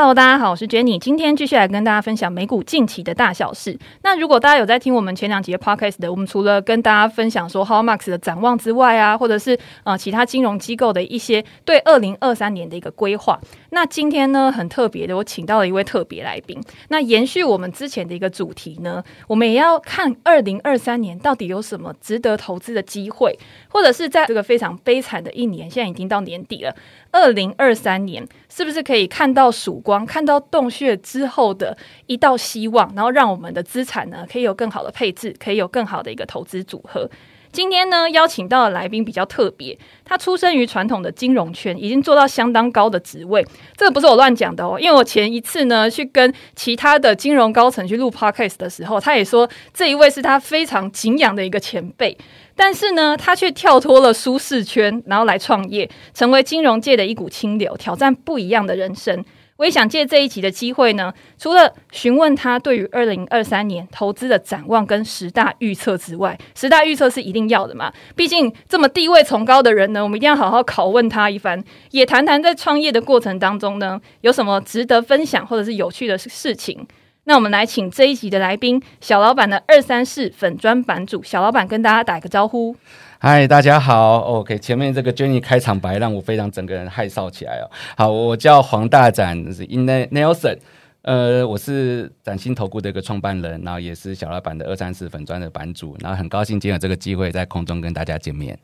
Hello，大家好，我是 Jenny，今天继续来跟大家分享美股近期的大小事。那如果大家有在听我们前两集的 Podcast 的，我们除了跟大家分享说 How Max 的展望之外啊，或者是呃其他金融机构的一些对二零二三年的一个规划。那今天呢，很特别的，我请到了一位特别来宾。那延续我们之前的一个主题呢，我们也要看二零二三年到底有什么值得投资的机会，或者是在这个非常悲惨的一年，现在已经到年底了。二零二三年是不是可以看到曙光，看到洞穴之后的一道希望，然后让我们的资产呢可以有更好的配置，可以有更好的一个投资组合？今天呢邀请到的来宾比较特别，他出生于传统的金融圈，已经做到相当高的职位。这个不是我乱讲的哦，因为我前一次呢去跟其他的金融高层去录 podcast 的时候，他也说这一位是他非常敬仰的一个前辈。但是呢，他却跳脱了舒适圈，然后来创业，成为金融界的一股清流，挑战不一样的人生。我也想借这一集的机会呢，除了询问他对于二零二三年投资的展望跟十大预测之外，十大预测是一定要的嘛？毕竟这么地位崇高的人呢，我们一定要好好拷问他一番，也谈谈在创业的过程当中呢，有什么值得分享或者是有趣的事情。那我们来请这一集的来宾，小老板的二三四粉砖版主小老板跟大家打个招呼。嗨，大家好。OK，前面这个 Jenny 开场白让我非常整个人害臊起来哦。好，我叫黄大展，是 Inelson。呃，我是崭新投顾的一个创办人，然后也是小老板的二三十粉砖的版主，然后很高兴今天有这个机会在空中跟大家见面。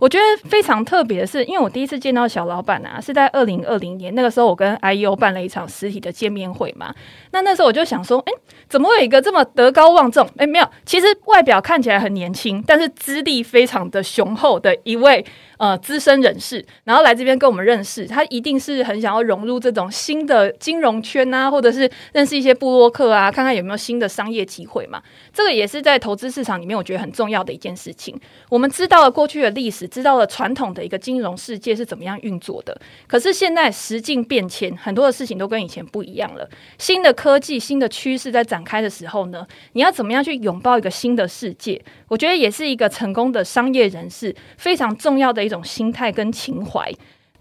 我觉得非常特别的是，因为我第一次见到小老板啊，是在二零二零年那个时候，我跟 IEO 办了一场实体的见面会嘛。那那时候我就想说，哎，怎么有一个这么德高望重？哎，没有，其实外表看起来很年轻，但是资历非常的雄厚的一位。呃，资深人士，然后来这边跟我们认识，他一定是很想要融入这种新的金融圈啊，或者是认识一些布洛克啊，看看有没有新的商业机会嘛。这个也是在投资市场里面，我觉得很重要的一件事情。我们知道了过去的历史，知道了传统的一个金融世界是怎么样运作的。可是现在时境变迁，很多的事情都跟以前不一样了。新的科技、新的趋势在展开的时候呢，你要怎么样去拥抱一个新的世界？我觉得也是一个成功的商业人士非常重要的一种心态跟情怀。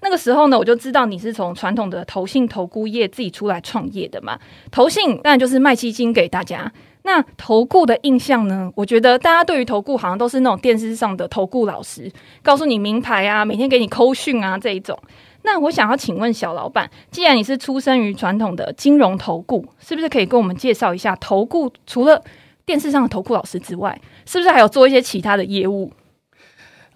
那个时候呢，我就知道你是从传统的投信投顾业自己出来创业的嘛。投信当然就是卖基金给大家。那投顾的印象呢？我觉得大家对于投顾好像都是那种电视上的投顾老师，告诉你名牌啊，每天给你扣讯啊这一种。那我想要请问小老板，既然你是出生于传统的金融投顾，是不是可以跟我们介绍一下投顾除了电视上的投顾老师之外，是不是还有做一些其他的业务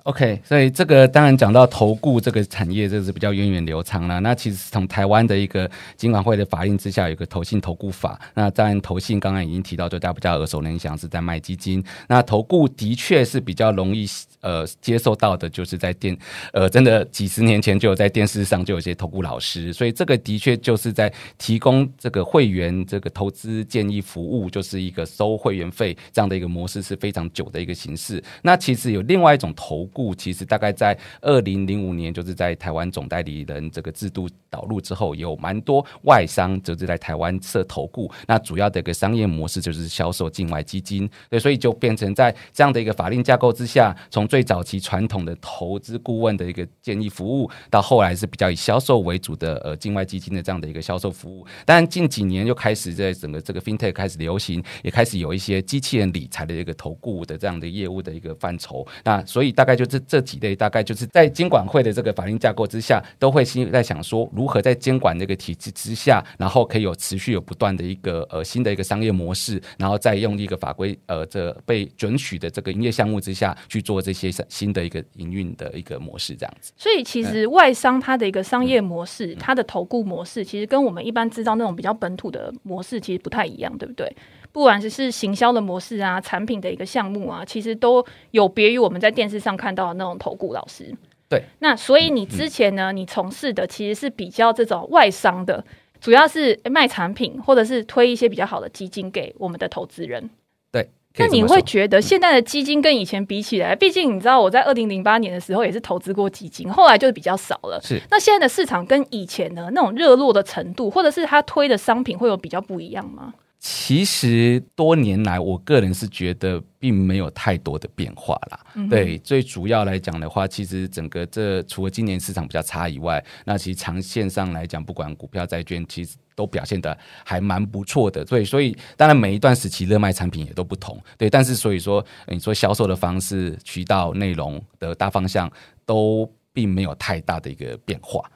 ？OK，所以这个当然讲到投顾这个产业，这是比较源远流长了。那其实从台湾的一个金管会的法令之下，有个投信投顾法。那当然投信刚刚已经提到，就大家比较耳熟能详是在卖基金。那投顾的确是比较容易呃接受到的，就是在电呃真的几十年前就有在电视上就有些投顾老师，所以这个的确就是在提供这个会员这个投资建议服务，就是一个收会员费这样的一个模式是非常久的一个形式。那其实有另外一种投顾其实大概在二零零五年，就是在台湾总代理人这个制度导入之后，有蛮多外商就是在台湾设投顾。那主要的一个商业模式就是销售境外基金，对，所以就变成在这样的一个法令架构之下，从最早期传统的投资顾问的一个建议服务，到后来是比较以销售为主的呃境外基金的这样的一个销售服务。但近几年又开始在整个这个 FinTech 开始流行，也开始有一些机器人理财的一个投顾的这样的业务的一个范畴。那所以大概就是这几类，大概就是在监管会的这个法令架构之下，都会心里在想说，如何在监管这个体制之下，然后可以有持续有不断的一个呃新的一个商业模式，然后再用一个法规呃这被准许的这个营业项目之下去做这些新的一个营运的一个模式，这样子。所以其实外商它的一个商业模式，它的投顾模式，其实跟我们一般知道那种比较本土的模式其实不太一样，对不对？不管是是行销的模式啊，产品的一个项目啊，其实都有别于我们在电视上看到的那种投顾老师。对，那所以你之前呢，你从事的其实是比较这种外商的，主要是卖产品或者是推一些比较好的基金给我们的投资人。对，那你会觉得现在的基金跟以前比起来，毕竟你知道我在二零零八年的时候也是投资过基金，后来就是比较少了。是，那现在的市场跟以前呢那种热络的程度，或者是他推的商品会有比较不一样吗？其实多年来，我个人是觉得并没有太多的变化啦。嗯、对，最主要来讲的话，其实整个这除了今年市场比较差以外，那其实长线上来讲，不管股票、债券，其实都表现的还蛮不错的。对，所以当然每一段时期热卖产品也都不同。对，但是所以说，你说销售的方式、渠道、内容的大方向都并没有太大的一个变化。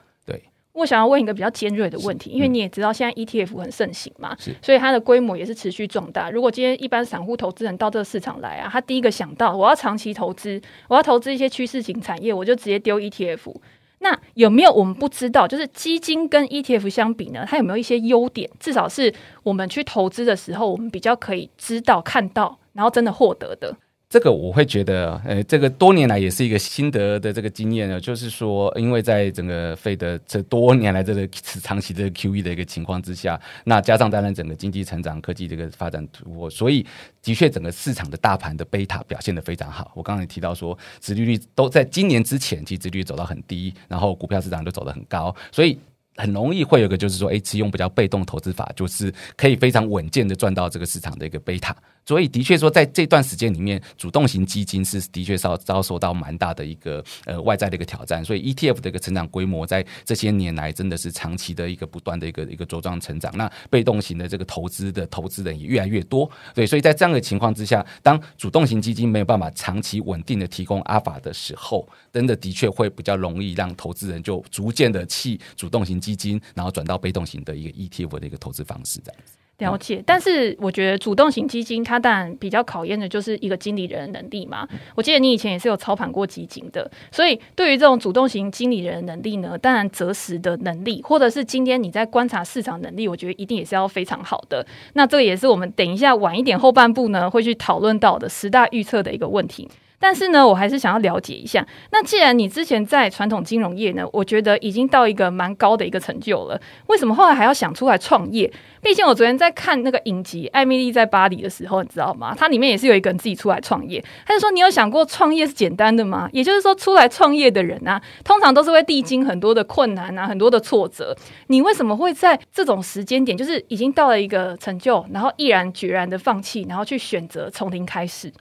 我想要问一个比较尖锐的问题，因为你也知道现在 ETF 很盛行嘛，所以它的规模也是持续壮大。如果今天一般散户投资人到这个市场来啊，他第一个想到我要长期投资，我要投资一些趋势型产业，我就直接丢 ETF。那有没有我们不知道，就是基金跟 ETF 相比呢？它有没有一些优点？至少是我们去投资的时候，我们比较可以知道、看到，然后真的获得的。这个我会觉得，呃，这个多年来也是一个心得的这个经验呢，就是说，因为在整个费德这多年来这个长期的 QE 的一个情况之下，那加上当然整个经济成长、科技这个发展突破，所以的确整个市场的大盘的贝塔表现的非常好。我刚才提到说，殖利率都在今年之前，其实殖利率走到很低，然后股票市场都走得很高，所以。很容易会有个就是说，哎，使用比较被动投资法，就是可以非常稳健的赚到这个市场的一个贝塔。所以的确说，在这段时间里面，主动型基金是的确遭遭受到蛮大的一个呃外在的一个挑战。所以 ETF 的一个成长规模，在这些年来真的是长期的一个不断的一个一个茁壮成长。那被动型的这个投资的投资人也越来越多。对，所以在这样的情况之下，当主动型基金没有办法长期稳定的提供阿法的时候，真的的确会比较容易让投资人就逐渐的弃主动型基金，然后转到被动型的一个 ETF 的一个投资方式，这样子。了解，但是我觉得主动型基金它当然比较考验的就是一个经理人的能力嘛。我记得你以前也是有操盘过基金的，所以对于这种主动型经理人的能力呢，当然择时的能力，或者是今天你在观察市场能力，我觉得一定也是要非常好的。那这个也是我们等一下晚一点后半部呢会去讨论到的十大预测的一个问题。但是呢，我还是想要了解一下。那既然你之前在传统金融业呢，我觉得已经到一个蛮高的一个成就了，为什么后来还要想出来创业？毕竟我昨天在看那个影集《艾米丽在巴黎》的时候，你知道吗？它里面也是有一个人自己出来创业。他就说：“你有想过创业是简单的吗？”也就是说，出来创业的人啊，通常都是会历经很多的困难啊，很多的挫折。你为什么会在这种时间点，就是已经到了一个成就，然后毅然决然的放弃，然后去选择从零开始？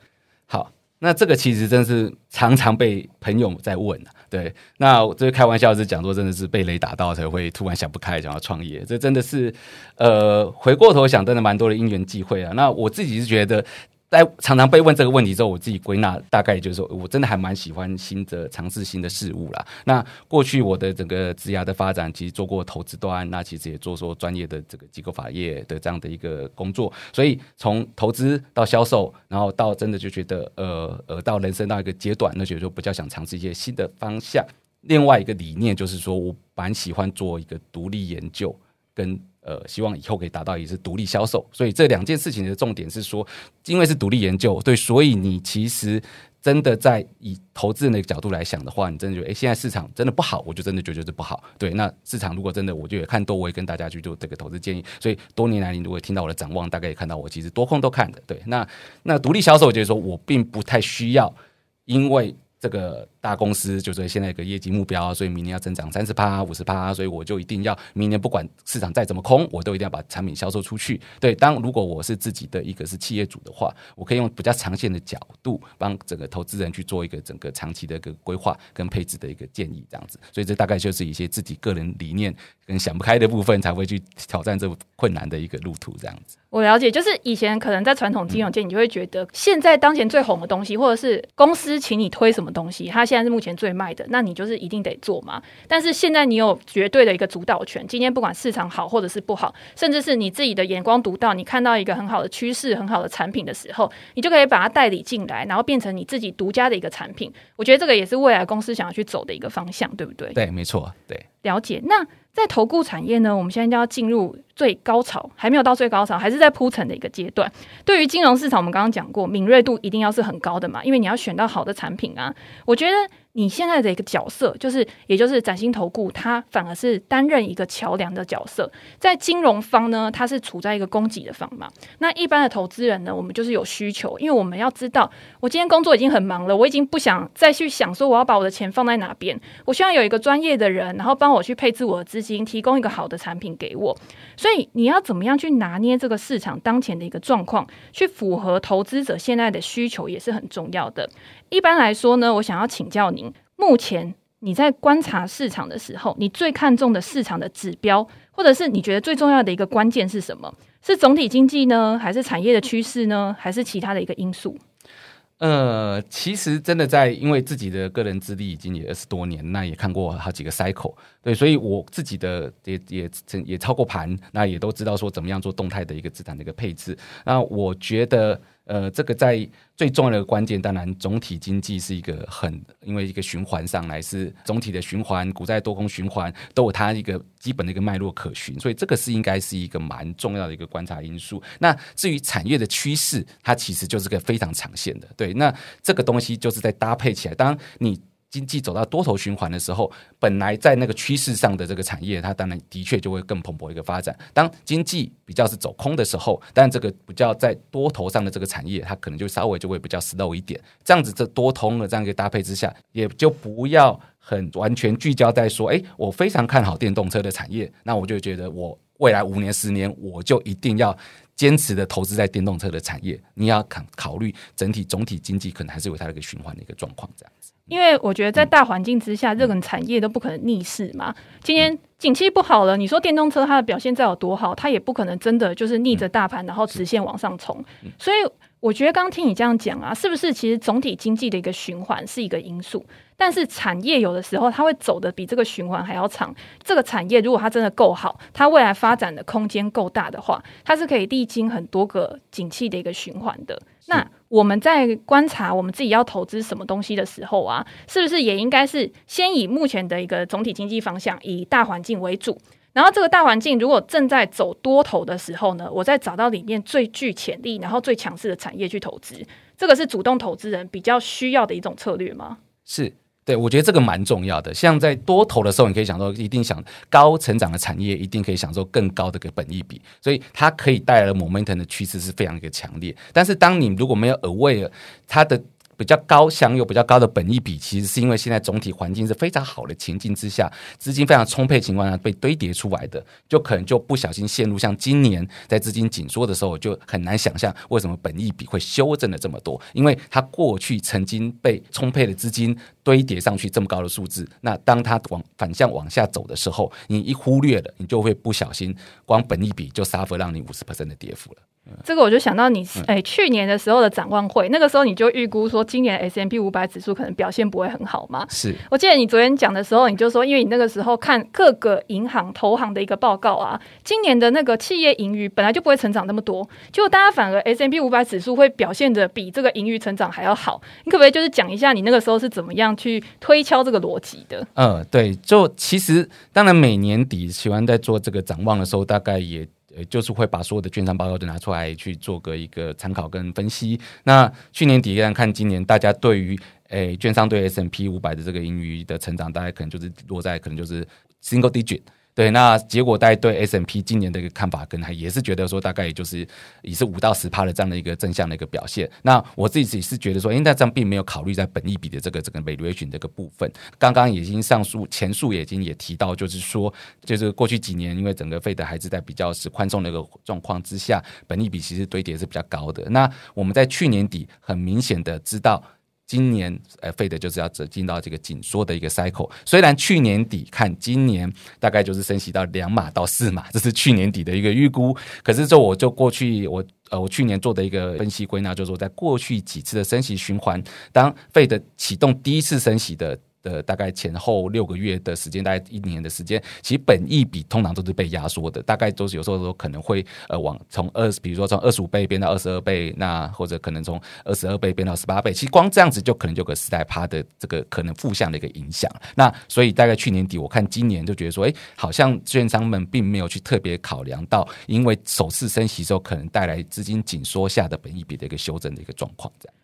那这个其实真是常常被朋友在问啊，对，那这开玩笑是讲说，真的是被雷打到才会突然想不开，想要创业，这真的是，呃，回过头想，真的蛮多的因缘际会啊。那我自己是觉得。在常常被问这个问题之后，我自己归纳大概就是说，我真的还蛮喜欢新的尝试新的事物啦。那过去我的整个职涯的发展，其实做过投资端，那其实也做说专业的这个机构法业的这样的一个工作。所以从投资到销售，然后到真的就觉得，呃呃，到人生到一个阶段，那觉得说比较想尝试一些新的方向。另外一个理念就是说，我蛮喜欢做一个独立研究跟。呃，希望以后可以达到也是独立销售，所以这两件事情的重点是说，因为是独立研究，对，所以你其实真的在以投资人的角度来想的话，你真的觉得，哎，现在市场真的不好，我就真的觉得是不好，对。那市场如果真的，我就也看多，我也跟大家去做这个投资建议。所以多年来，你如果听到我的展望，大概也看到我其实多空都看的，对。那那独立销售就是说我并不太需要，因为。这个大公司就是现在有个业绩目标，所以明年要增长三十趴、五十趴，所以我就一定要明年不管市场再怎么空，我都一定要把产品销售出去。对，当如果我是自己的一个是企业主的话，我可以用比较长线的角度帮整个投资人去做一个整个长期的一个规划跟配置的一个建议，这样子。所以这大概就是一些自己个人理念跟想不开的部分，才会去挑战这困难的一个路途，这样子。我了解，就是以前可能在传统金融界，你就会觉得现在当前最红的东西，或者是公司请你推什么东西，它现在是目前最卖的，那你就是一定得做嘛。但是现在你有绝对的一个主导权，今天不管市场好或者是不好，甚至是你自己的眼光独到，你看到一个很好的趋势、很好的产品的时候，你就可以把它代理进来，然后变成你自己独家的一个产品。我觉得这个也是未来公司想要去走的一个方向，对不对？对，没错，对。了解。那在投顾产业呢，我们现在就要进入最高潮，还没有到最高潮，还是在铺陈的一个阶段。对于金融市场，我们刚刚讲过，敏锐度一定要是很高的嘛，因为你要选到好的产品啊。我觉得你现在的一个角色，就是也就是崭新投顾，它反而是担任一个桥梁的角色。在金融方呢，它是处在一个供给的方嘛。那一般的投资人呢，我们就是有需求，因为我们要知道，我今天工作已经很忙了，我已经不想再去想说我要把我的钱放在哪边。我希望有一个专业的人，然后帮我去配置我的资金，提供一个好的产品给我。所以你要怎么样去拿捏这个市场当前的一个状况，去符合投资者现在的需求，也是很重要的。一般来说呢，我想要请教您，目前你在观察市场的时候，你最看重的市场的指标，或者是你觉得最重要的一个关键是什么？是总体经济呢，还是产业的趋势呢，还是其他的一个因素？呃，其实真的在，因为自己的个人资历已经也二十多年，那也看过好几个 cycle，对，所以我自己的也也也操过盘，那也都知道说怎么样做动态的一个资产的一个配置。那我觉得。呃，这个在最重要的关键，当然总体经济是一个很，因为一个循环上来是总体的循环，股债多空循环都有它一个基本的一个脉络可循，所以这个是应该是一个蛮重要的一个观察因素。那至于产业的趋势，它其实就是个非常长线的，对，那这个东西就是在搭配起来，当你。经济走到多头循环的时候，本来在那个趋势上的这个产业，它当然的确就会更蓬勃一个发展。当经济比较是走空的时候，但这个比较在多头上的这个产业，它可能就稍微就会比较 slow 一点。这样子，这多通的这样一个搭配之下，也就不要很完全聚焦在说，哎，我非常看好电动车的产业，那我就觉得我未来五年、十年，我就一定要。坚持的投资在电动车的产业，你要考考虑整体总体经济可能还是有它的一个循环的一个状况这样子。因为我觉得在大环境之下，任何产业都不可能逆势嘛。今天景气不好了，你说电动车它的表现再有多好，它也不可能真的就是逆着大盘然后直线往上冲。所以我觉得刚刚听你这样讲啊，是不是其实总体经济的一个循环是一个因素？但是产业有的时候它会走的比这个循环还要长。这个产业如果它真的够好，它未来发展的空间够大的话，它是可以历经很多个景气的一个循环的。那我们在观察我们自己要投资什么东西的时候啊，是不是也应该是先以目前的一个总体经济方向，以大环境为主？然后这个大环境如果正在走多头的时候呢，我再找到里面最具潜力、然后最强势的产业去投资。这个是主动投资人比较需要的一种策略吗？是。对，我觉得这个蛮重要的。像在多头的时候，你可以想说，一定想高成长的产业，一定可以享受更高的个本益比，所以它可以带来的 momentum 的趋势是非常一个强烈。但是，当你如果没有 aware 它的。比较高，享有比较高的本益比，其实是因为现在总体环境是非常好的情境之下，资金非常充沛情况下被堆叠出来的，就可能就不小心陷入像今年在资金紧缩的时候，就很难想象为什么本益比会修正了这么多，因为它过去曾经被充沛的资金堆叠上去这么高的数字，那当它往反向往下走的时候，你一忽略了，你就会不小心光本益比就 suffer 让你五十 percent 的跌幅了。这个我就想到你哎，去年的时候的展望会，那个时候你就预估说今年 S M P 五百指数可能表现不会很好嘛。是我记得你昨天讲的时候，你就说，因为你那个时候看各个银行、投行的一个报告啊，今年的那个企业盈余本来就不会成长那么多，结果大家反而 S M P 五百指数会表现的比这个盈余成长还要好。你可不可以就是讲一下你那个时候是怎么样去推敲这个逻辑的？嗯，对，就其实当然每年底喜欢在做这个展望的时候，大概也。就是会把所有的券商报告都拿出来去做个一个参考跟分析。那去年底看，今年大家对于诶券商对 S M P 五百的这个盈余的成长，大概可能就是落在可能就是 single digit。对，那结果大家对 S&P 今年的一个看法，跟还也是觉得说，大概也就是也是五到十趴的这样的一个正向的一个表现。那我自己是觉得说，因为这样并没有考虑在本益比的这个这个 valuation 这个部分。刚刚已经上述前述也已经也提到，就是说，就是过去几年因为整个费德还是在比较是宽松的一个状况之下，本益比其实堆叠是比较高的。那我们在去年底很明显的知道。今年呃费的就是要走进到这个紧缩的一个 cycle。虽然去年底看今年大概就是升息到两码到四码，这是去年底的一个预估。可是这我就过去我呃我去年做的一个分析归纳，就是说在过去几次的升息循环，当费的启动第一次升息的。的大概前后六个月的时间，大概一年的时间，其实本益比通常都是被压缩的，大概都是有时候都可能会呃往从二十，比如说从二十五倍变到二十二倍，那或者可能从二十二倍变到十八倍，其实光这样子就可能就有个十来趴的这个可能负向的一个影响。那所以大概去年底我看今年就觉得说，哎，好像券商们并没有去特别考量到，因为首次升息之后可能带来资金紧缩下的本益比的一个修正的一个状况，这样。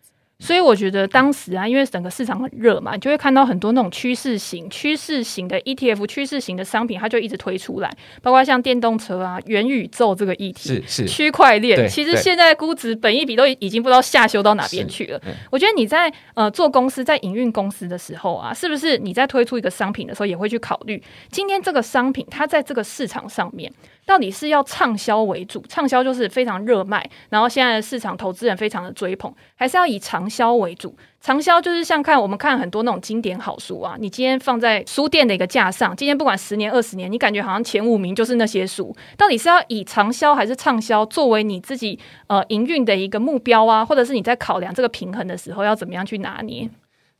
所以我觉得当时啊，因为整个市场很热嘛，你就会看到很多那种趋势型、趋势型的 ETF、趋势型的商品，它就一直推出来，包括像电动车啊、元宇宙这个议题，是是区块链。其实现在估值、本一比都已经不知道下修到哪边去了。我觉得你在呃做公司、在营运公司的时候啊，是不是你在推出一个商品的时候，也会去考虑今天这个商品它在这个市场上面。到底是要畅销为主，畅销就是非常热卖，然后现在的市场投资人非常的追捧，还是要以长销为主？长销就是像看我们看很多那种经典好书啊，你今天放在书店的一个架上，今天不管十年二十年，你感觉好像前五名就是那些书，到底是要以长销还是畅销作为你自己呃营运的一个目标啊，或者是你在考量这个平衡的时候要怎么样去拿捏？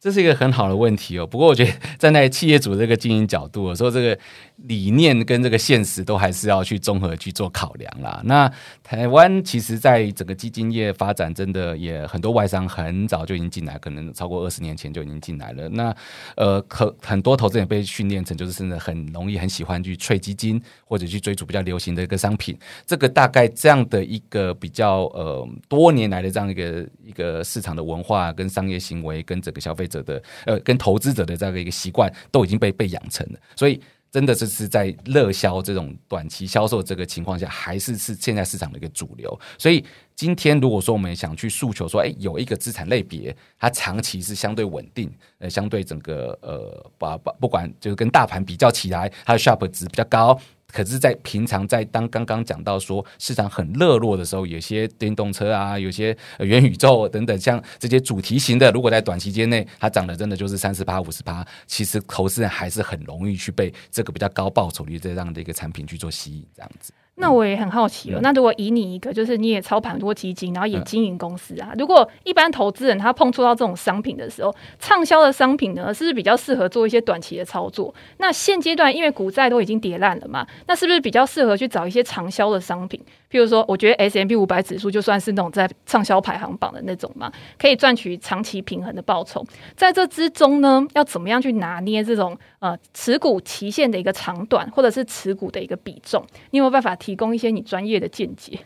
这是一个很好的问题哦。不过我觉得站在企业主这个经营角度，说这个理念跟这个现实都还是要去综合去做考量啦。那台湾其实在整个基金业发展，真的也很多外商很早就已经进来，可能超过二十年前就已经进来了。那呃，可很多投资人被训练成就是真的很容易很喜欢去吹基金，或者去追逐比较流行的一个商品。这个大概这样的一个比较呃多年来的这样一个一个市场的文化跟商业行为跟整个消费者。者的呃，跟投资者的这样的一个习惯都已经被被养成了，所以真的这是在热销这种短期销售这个情况下，还是是现在市场的一个主流。所以今天如果说我们想去诉求说，哎，有一个资产类别，它长期是相对稳定，呃，相对整个呃，把把不管就是跟大盘比较起来，它的 sharp 值比较高。可是，在平常在当刚刚讲到说市场很热络的时候，有些电动车啊，有些元宇宙等等，像这些主题型的，如果在短期间内它涨的真的就是三十趴、五十趴，其实投资人还是很容易去被这个比较高报酬率这样的一个产品去做吸引，这样子。那我也很好奇了，嗯、那如果以你一个，就是你也操盘很多基金，然后也经营公司啊，嗯、如果一般投资人他碰触到这种商品的时候，畅销的商品呢，是不是比较适合做一些短期的操作？那现阶段因为股债都已经跌烂了嘛，那是不是比较适合去找一些长销的商品？譬如说，我觉得 S M P 五百指数就算是那种在畅销排行榜的那种嘛，可以赚取长期平衡的报酬。在这之中呢，要怎么样去拿捏这种呃持股期限的一个长短，或者是持股的一个比重？你有没有办法提供一些你专业的见解？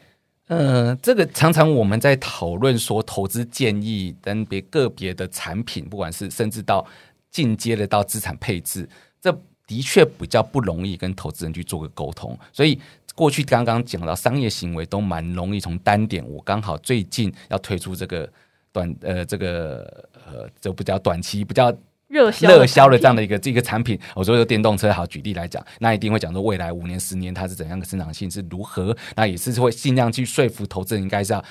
呃，这个常常我们在讨论说投资建议跟别个别的产品，不管是甚至到进阶的到资产配置，这的确比较不容易跟投资人去做个沟通，所以。过去刚刚讲到商业行为都蛮容易从单点，我刚好最近要推出这个短呃这个呃就比较短期比较热销热销的这样的一个这个产品，我说有电动车好举例来讲，那一定会讲说未来五年十年它是怎样的生长性是如何，那也是会尽量去说服投资人应该是要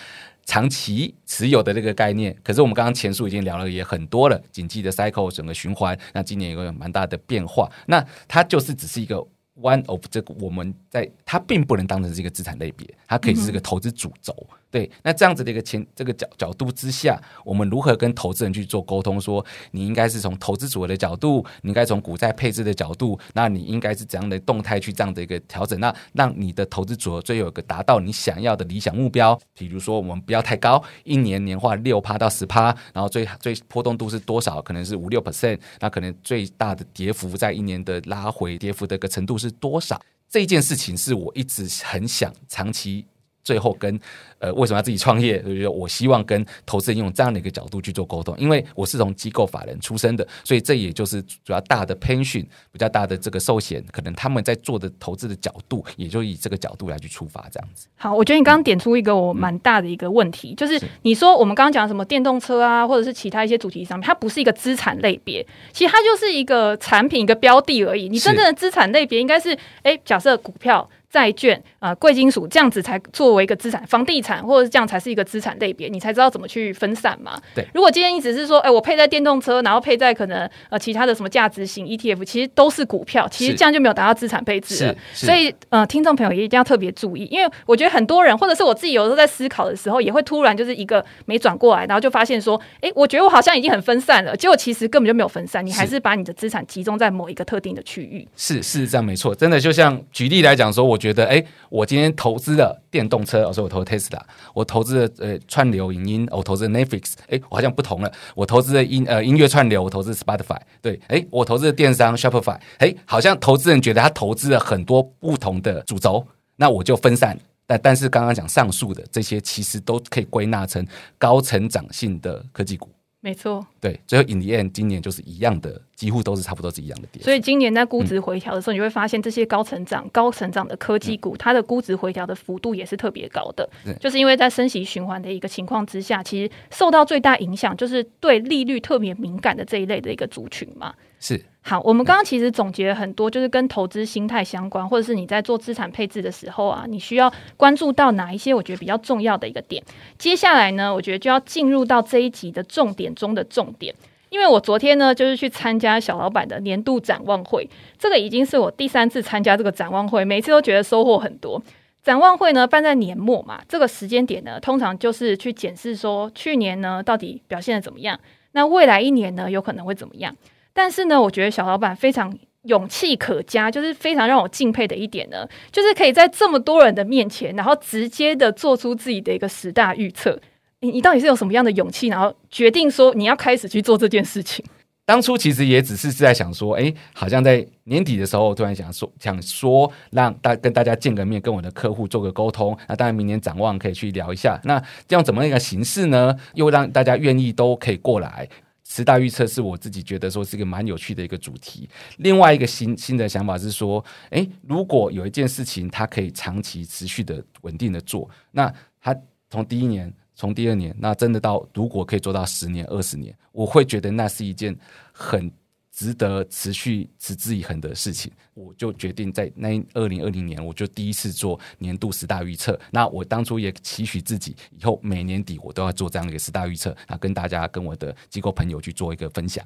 长期持有的这个概念。可是我们刚刚前述已经聊了也很多了，经济的 cycle 整个循环，那今年有个蛮大的变化，那它就是只是一个。One of 这个我们在它并不能当成是一个资产类别，它可以是个投资主轴。嗯对，那这样子的一个前这个角角度之下，我们如何跟投资人去做沟通？说你应该是从投资组合的角度，你应该从股债配置的角度，那你应该是怎样的动态去这样的一个调整？那让你的投资组合最有一个达到你想要的理想目标。比如说，我们不要太高，一年年化六趴到十趴，然后最最波动度是多少？可能是五六 percent，那可能最大的跌幅在一年的拉回跌幅的一个程度是多少？这件事情是我一直很想长期。最后跟呃，为什么要自己创业？就是我希望跟投资人用这样的一个角度去做沟通，因为我是从机构法人出身的，所以这也就是主要大的 pension 比较大的这个寿险，可能他们在做的投资的角度，也就以这个角度来去出发，这样子。好，我觉得你刚刚点出一个我蛮大的一个问题，嗯、就是你说我们刚刚讲什么电动车啊，或者是其他一些主题上面，它不是一个资产类别，其实它就是一个产品一个标的而已。你真正的资产类别应该是，哎是，假设股票。债券啊，贵金属这样子才作为一个资产，房地产或者是这样才是一个资产类别，你才知道怎么去分散嘛。对，如果今天你只是说，哎，我配在电动车，然后配在可能呃其他的什么价值型 ETF，其实都是股票，其实这样就没有达到资产配置了。所以呃，听众朋友也一定要特别注意，因为我觉得很多人或者是我自己有时候在思考的时候，也会突然就是一个没转过来，然后就发现说，哎，我觉得我好像已经很分散了，结果其实根本就没有分散，你还是把你的资产集中在某一个特定的区域。是是这样没错，真的就像举例来讲说，我觉觉得哎我。今天投资的电动车，我说我投 Tesla，我投资的呃串流影音，我投资 Netflix，哎，我好像不同了。我投资的音呃音乐串流，我投资 Spotify，对，哎，我投资的电商 Shopify，哎，好像投资人觉得他投资了很多不同的主轴，那我就分散。但但是刚刚讲上述的这些，其实都可以归纳成高成长性的科技股。没错，对，最后 in the end 今年就是一样的，几乎都是差不多是一样的跌。所以今年在估值回调的时候，嗯、你会发现这些高成长、高成长的科技股，嗯、它的估值回调的幅度也是特别高的。嗯、就是因为在升息循环的一个情况之下，其实受到最大影响就是对利率特别敏感的这一类的一个族群嘛。是。好，我们刚刚其实总结了很多，就是跟投资心态相关，或者是你在做资产配置的时候啊，你需要关注到哪一些？我觉得比较重要的一个点。接下来呢，我觉得就要进入到这一集的重点中的重点，因为我昨天呢就是去参加小老板的年度展望会，这个已经是我第三次参加这个展望会，每次都觉得收获很多。展望会呢办在年末嘛，这个时间点呢，通常就是去检视说去年呢到底表现得怎么样，那未来一年呢有可能会怎么样。但是呢，我觉得小老板非常勇气可嘉，就是非常让我敬佩的一点呢，就是可以在这么多人的面前，然后直接的做出自己的一个十大预测。你你到底是有什么样的勇气，然后决定说你要开始去做这件事情？当初其实也只是是在想说，哎，好像在年底的时候，突然想说，想说让大跟大家见个面，跟我的客户做个沟通。那当然，明年展望可以去聊一下。那这样怎么一个形式呢？又让大家愿意都可以过来。十大预测是我自己觉得说是一个蛮有趣的一个主题。另外一个新新的想法是说，诶，如果有一件事情它可以长期持续的稳定的做，那它从第一年，从第二年，那真的到如果可以做到十年、二十年，我会觉得那是一件很。值得持续持之以恒的事情，我就决定在那二零二零年，我就第一次做年度十大预测。那我当初也期许自己，以后每年底我都要做这样一个十大预测，啊，跟大家跟我的机构朋友去做一个分享。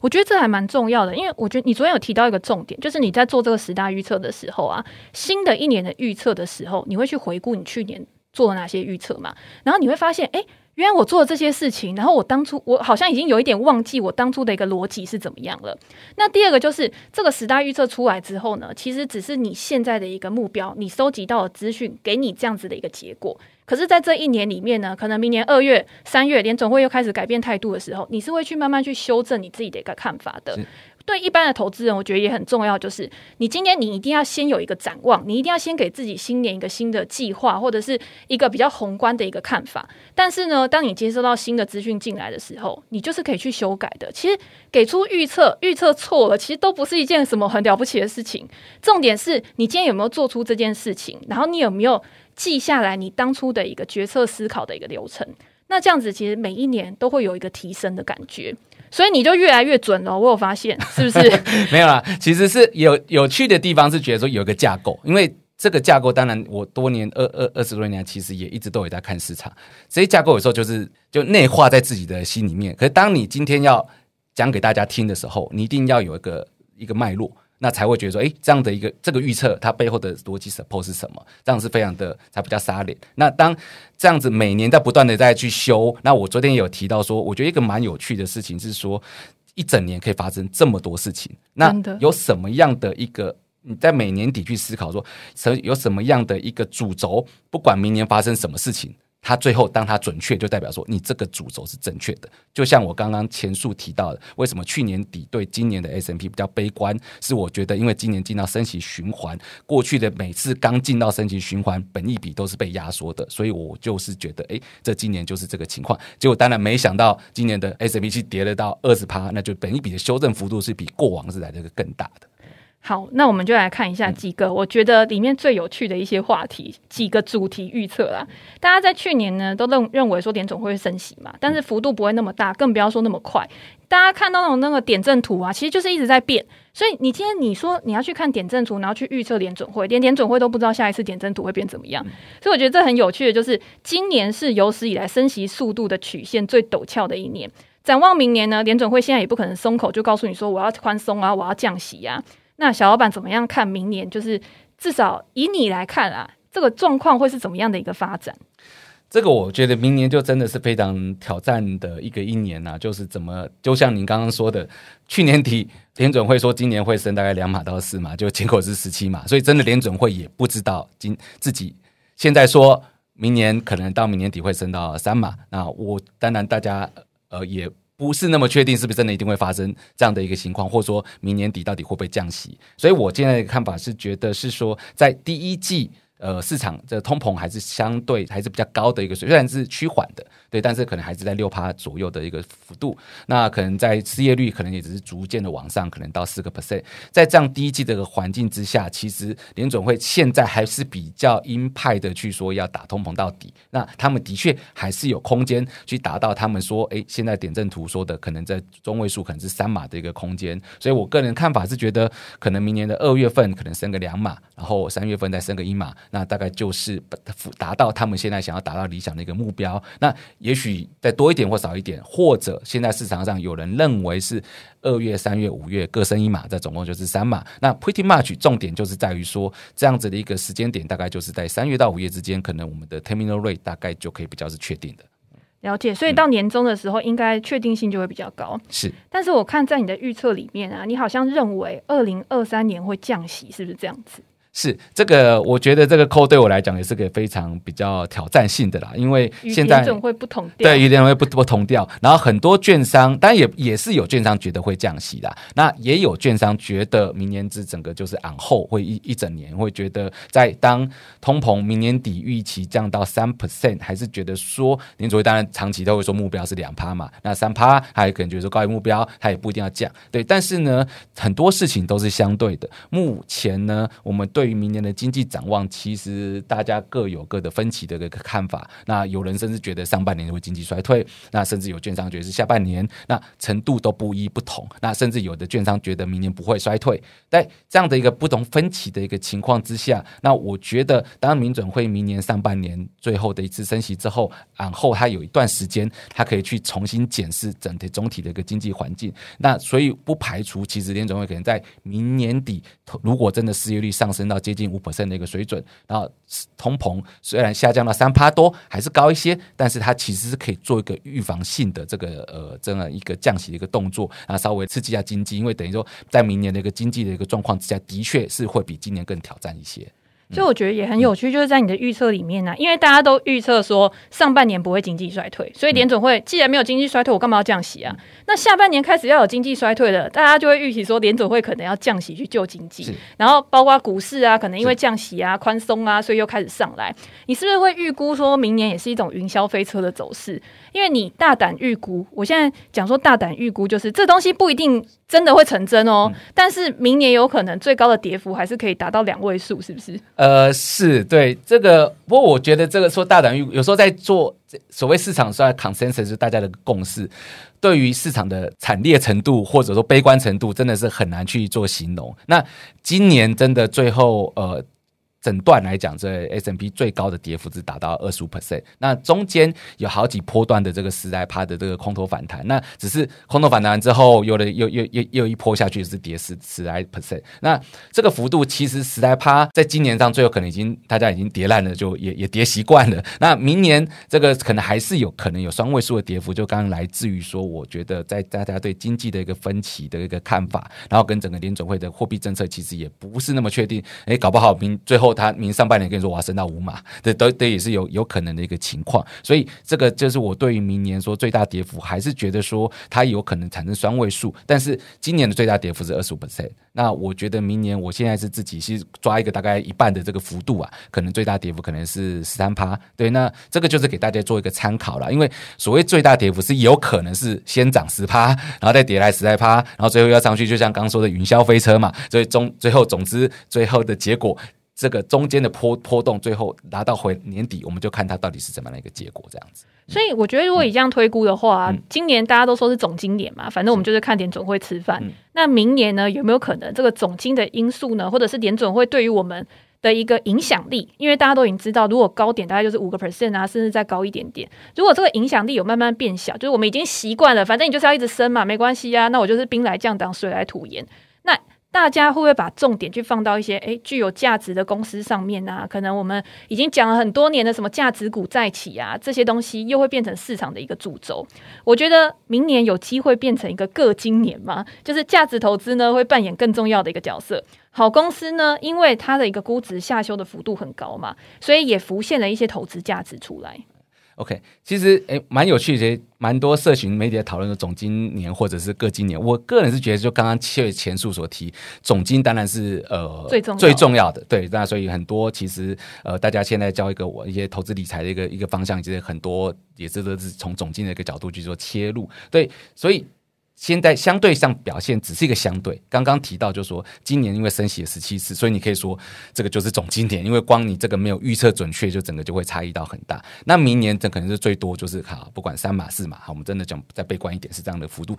我觉得这还蛮重要的，因为我觉得你昨天有提到一个重点，就是你在做这个十大预测的时候啊，新的一年的预测的时候，你会去回顾你去年做了哪些预测嘛？然后你会发现，哎。原来我做了这些事情，然后我当初我好像已经有一点忘记我当初的一个逻辑是怎么样了。那第二个就是这个十大预测出来之后呢，其实只是你现在的一个目标，你收集到的资讯给你这样子的一个结果。可是，在这一年里面呢，可能明年二月、三月联总会又开始改变态度的时候，你是会去慢慢去修正你自己的一个看法的。对一般的投资人，我觉得也很重要，就是你今年你一定要先有一个展望，你一定要先给自己新年一个新的计划，或者是一个比较宏观的一个看法。但是呢，当你接收到新的资讯进来的时候，你就是可以去修改的。其实给出预测，预测错了，其实都不是一件什么很了不起的事情。重点是你今天有没有做出这件事情，然后你有没有记下来你当初的一个决策思考的一个流程。那这样子，其实每一年都会有一个提升的感觉。所以你就越来越准了，我有发现，是不是？没有啦，其实是有有趣的地方，是觉得说有一个架构，因为这个架构，当然我多年二二二十多年，其实也一直都有在看市场。这些架构有时候就是就内化在自己的心里面。可是当你今天要讲给大家听的时候，你一定要有一个一个脉络。那才会觉得说，诶，这样的一个这个预测，它背后的逻辑 support 是什么？这样是非常的才比较杀脸。那当这样子每年在不断的在去修，那我昨天也有提到说，我觉得一个蛮有趣的事情是说，一整年可以发生这么多事情。那有什么样的一个你在每年底去思考说，有什么样的一个主轴？不管明年发生什么事情。它最后，当它准确，就代表说你这个主轴是正确的。就像我刚刚前述提到的，为什么去年底对今年的 S&P 比较悲观？是我觉得，因为今年进到升息循环，过去的每次刚进到升息循环，本益比都是被压缩的，所以我就是觉得，哎，这今年就是这个情况。结果当然没想到，今年的 S M P 去跌了到二十趴，那就本益比的修正幅度是比过往是来的更大的。好，那我们就来看一下几个我觉得里面最有趣的一些话题，几个主题预测啦。大家在去年呢都认认为说联总会升息嘛，但是幅度不会那么大，更不要说那么快。大家看到那种那个点阵图啊，其实就是一直在变。所以你今天你说你要去看点阵图，然后去预测联准会，连联准会都不知道下一次点阵图会变怎么样。所以我觉得这很有趣的，就是今年是有史以来升息速度的曲线最陡峭的一年。展望明年呢，联准会现在也不可能松口，就告诉你说我要宽松啊，我要降息啊。那小老板怎么样看明年？就是至少以你来看啊，这个状况会是怎么样的一个发展？这个我觉得明年就真的是非常挑战的一个一年呐、啊。就是怎么，就像您刚刚说的，去年底联准会说今年会升大概两码到四码，就结果是十七码，所以真的联准会也不知道今自己现在说明年可能到明年底会升到三码。那我当然大家呃也。不是那么确定是不是真的一定会发生这样的一个情况，或者说明年底到底会不会降息？所以我现在的看法是觉得是说，在第一季呃市场这通膨还是相对还是比较高的一个水，虽然是趋缓的，对，但是可能还是在六趴左右的一个幅度。那可能在失业率可能也只是逐渐的往上，可能到四个 percent。在这样低基的环境之下，其实联总会现在还是比较鹰派的去说要打通膨到底。那他们的确还是有空间去达到他们说，哎，现在点阵图说的可能在中位数可能是三码的一个空间。所以我个人看法是觉得，可能明年的二月份可能升个两码，然后三月份再升个一码，那大概就是达到他们现在想要达到理想的一个目标。那也许再多一点或少一点，或者现在市场上有人认为是二月、三月、五月各升一码，这总共就是三码。那 pretty much 重点就是在于说，这样子的一个时间点，大概就是在三月到五月之间，可能我们的 terminal rate 大概就可以比较是确定的。了解，所以到年终的时候，应该确定性就会比较高。是，但是我看在你的预测里面啊，你好像认为二零二三年会降息，是不是这样子？是这个，我觉得这个扣对我来讲也是个非常比较挑战性的啦，因为现在联准会不同调，对，联准会不不同调，然后很多券商，当然也也是有券商觉得会降息的，那也有券商觉得明年之整个就是 on hold 会一一整年，会觉得在当通膨明年底预期降到三 percent，还是觉得说联准会当然长期都会说目标是两趴嘛，那三趴还有可能觉得说高于目标，它也不一定要降，对，但是呢，很多事情都是相对的，目前呢，我们对对于明年的经济展望，其实大家各有各的分歧的一个看法。那有人甚至觉得上半年会经济衰退，那甚至有券商觉得是下半年，那程度都不一不同。那甚至有的券商觉得明年不会衰退。在这样的一个不同分歧的一个情况之下，那我觉得，当联准会明年上半年最后的一次升息之后，然后它有一段时间，它可以去重新检视整体总体的一个经济环境。那所以不排除，其实联准会可能在明年底，如果真的失业率上升到接近五 percent 的一个水准，然后通膨虽然下降到三趴多，还是高一些，但是它其实是可以做一个预防性的这个呃这样一个降息的一个动作，然后稍微刺激一下经济，因为等于说在明年的一个经济的一个状况之下，的确是会比今年更挑战一些。所以我觉得也很有趣，就是在你的预测里面呢、啊，因为大家都预测说上半年不会经济衰退，所以联总会既然没有经济衰退，我干嘛要降息啊？那下半年开始要有经济衰退了，大家就会预期说联总会可能要降息去救经济，然后包括股市啊，可能因为降息啊、宽松啊，所以又开始上来。你是不是会预估说明年也是一种云霄飞车的走势？因为你大胆预估，我现在讲说大胆预估，就是这东西不一定真的会成真哦。嗯、但是明年有可能最高的跌幅还是可以达到两位数，是不是？呃，是对这个。不过我觉得这个说大胆预估，有时候在做所谓市场上的 consensus，是大家的共识，对于市场的惨烈程度或者说悲观程度，真的是很难去做形容。那今年真的最后呃。整段来讲，这 S&P 最高的跌幅是达到二十五 percent。那中间有好几波段的这个十来趴的这个空头反弹，那只是空头反弹之后，有了又又又又一波下去是跌十十来 percent。那这个幅度其实十来趴，在今年上最后可能已经大家已经跌烂了，就也也跌习惯了。那明年这个可能还是有可能有双位数的跌幅，就刚刚来自于说，我觉得在大家对经济的一个分歧的一个看法，然后跟整个联准会的货币政策其实也不是那么确定。哎，搞不好明最后。他明上半年跟你说我要升到五码，这都都也是有有可能的一个情况，所以这个就是我对于明年说最大跌幅，还是觉得说它有可能产生双位数，但是今年的最大跌幅是二十五 percent。那我觉得明年我现在是自己是抓一个大概一半的这个幅度啊，可能最大跌幅可能是十三趴。对，那这个就是给大家做一个参考了，因为所谓最大跌幅是有可能是先涨十趴，然后再跌来十来趴，然后最后要上去，就像刚刚说的云霄飞车嘛，所以终最后总之最后的结果。这个中间的波波动，最后拿到回年底，我们就看它到底是怎么样的一个结果，这样子。所以我觉得，如果以这样推估的话，嗯、今年大家都说是总经年嘛，反正我们就是看点总会吃饭。嗯、那明年呢，有没有可能这个总经的因素呢，或者是点总会对于我们的一个影响力？因为大家都已经知道，如果高点大概就是五个 percent 啊，甚至再高一点点。如果这个影响力有慢慢变小，就是我们已经习惯了，反正你就是要一直升嘛，没关系啊，那我就是兵来将挡，水来土掩。大家会不会把重点去放到一些诶具有价值的公司上面啊？可能我们已经讲了很多年的什么价值股再起啊，这些东西又会变成市场的一个主轴。我觉得明年有机会变成一个各今年嘛，就是价值投资呢会扮演更重要的一个角色。好公司呢，因为它的一个估值下修的幅度很高嘛，所以也浮现了一些投资价值出来。OK，其实诶，蛮有趣的，蛮多社群媒体讨论的总今年或者是各今年。我个人是觉得，就刚刚七月前述所提，总金当然是呃最重最重要的。对，那所以很多其实呃，大家现在教一个我一些投资理财的一个一个方向，其实很多也是都是从总金的一个角度去做切入。对，所以。现在相对上表现只是一个相对，刚刚提到就是说，今年因为升息了十七次，所以你可以说这个就是总经典，因为光你这个没有预测准确，就整个就会差异到很大。那明年这可能是最多就是好，不管三码四码，好，我们真的讲再悲观一点是这样的幅度。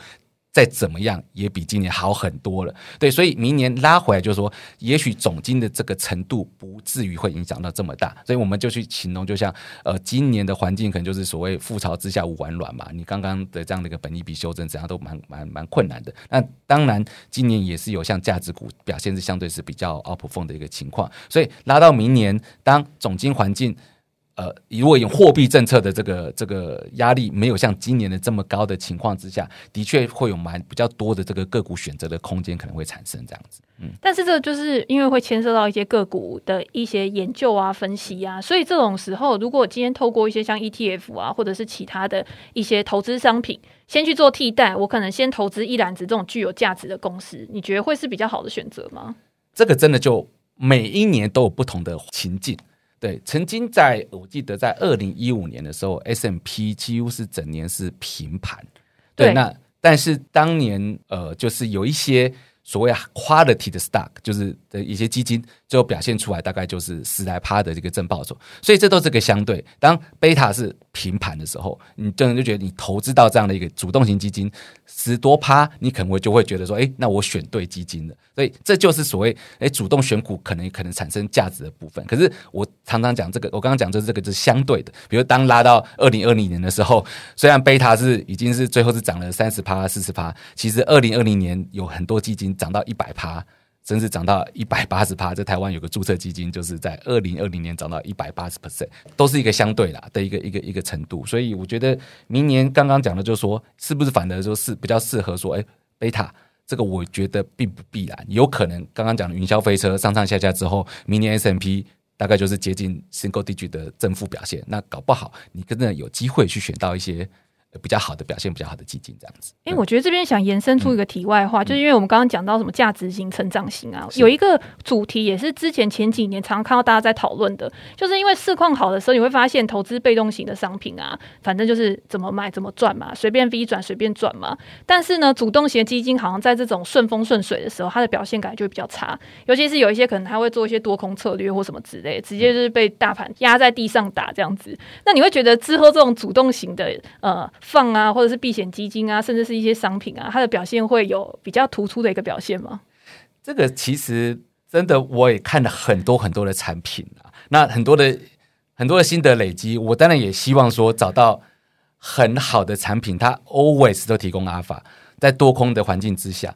再怎么样也比今年好很多了，对，所以明年拉回来就是说，也许总经的这个程度不至于会影响到这么大，所以我们就去形容，就像呃，今年的环境可能就是所谓覆巢之下无完卵嘛，你刚刚的这样的一个本益比修正，怎样都蛮蛮蛮困难的。那当然，今年也是有像价值股表现是相对是比较 outperform 的一个情况，所以拉到明年，当总经环境。呃，如果有货币政策的这个这个压力没有像今年的这么高的情况之下，的确会有蛮比较多的这个个股选择的空间可能会产生这样子。嗯，但是这个就是因为会牵涉到一些个股的一些研究啊、分析啊，所以这种时候，如果今天透过一些像 ETF 啊，或者是其他的一些投资商品，先去做替代，我可能先投资一篮子这种具有价值的公司，你觉得会是比较好的选择吗？这个真的就每一年都有不同的情境。对，曾经在我记得在二零一五年的时候，S M P 几乎是整年是平盘。对，对那但是当年呃，就是有一些所谓 quality 的 stock，就是的一些基金，最后表现出来大概就是十来趴的这个正报酬。所以这都是个相对。当贝塔是平盘的时候，你真的就觉得你投资到这样的一个主动型基金十多趴，你可能会就会觉得说，哎，那我选对基金了。所以这就是所谓，哎，主动选股可能可能产生价值的部分。可是我常常讲这个，我刚刚讲就是这个是相对的。比如当拉到二零二零年的时候，虽然贝塔是已经是最后是涨了三十趴、四十趴，其实二零二零年有很多基金涨到一百趴。甚至涨到一百八十趴，在台湾有个注册基金，就是在二零二零年涨到一百八十 percent，都是一个相对啦的一个一个一个程度。所以我觉得明年刚刚讲的，就是说是不是反而就是比较适合说，哎，贝塔这个我觉得并不必然，有可能刚刚讲的云霄飞车上上下下之后，明年 S M P 大概就是接近 single Digi 的正负表现，那搞不好你真的有机会去选到一些。比较好的表现，比较好的基金这样子。哎、欸，我觉得这边想延伸出一个题外话，嗯、就是因为我们刚刚讲到什么价值型、成长型啊，有一个主题也是之前前几年常常看到大家在讨论的，就是因为市况好的时候，你会发现投资被动型的商品啊，反正就是怎么买怎么赚嘛，随便 V 转随便转嘛。但是呢，主动型的基金好像在这种顺风顺水的时候，它的表现感就会比较差，尤其是有一些可能还会做一些多空策略或什么之类，直接就是被大盘压在地上打这样子。那你会觉得之后这种主动型的呃？放啊，或者是避险基金啊，甚至是一些商品啊，它的表现会有比较突出的一个表现吗？这个其实真的我也看了很多很多的产品啊，那很多的很多的心得累积，我当然也希望说找到很好的产品，它 always 都提供阿尔法，在多空的环境之下，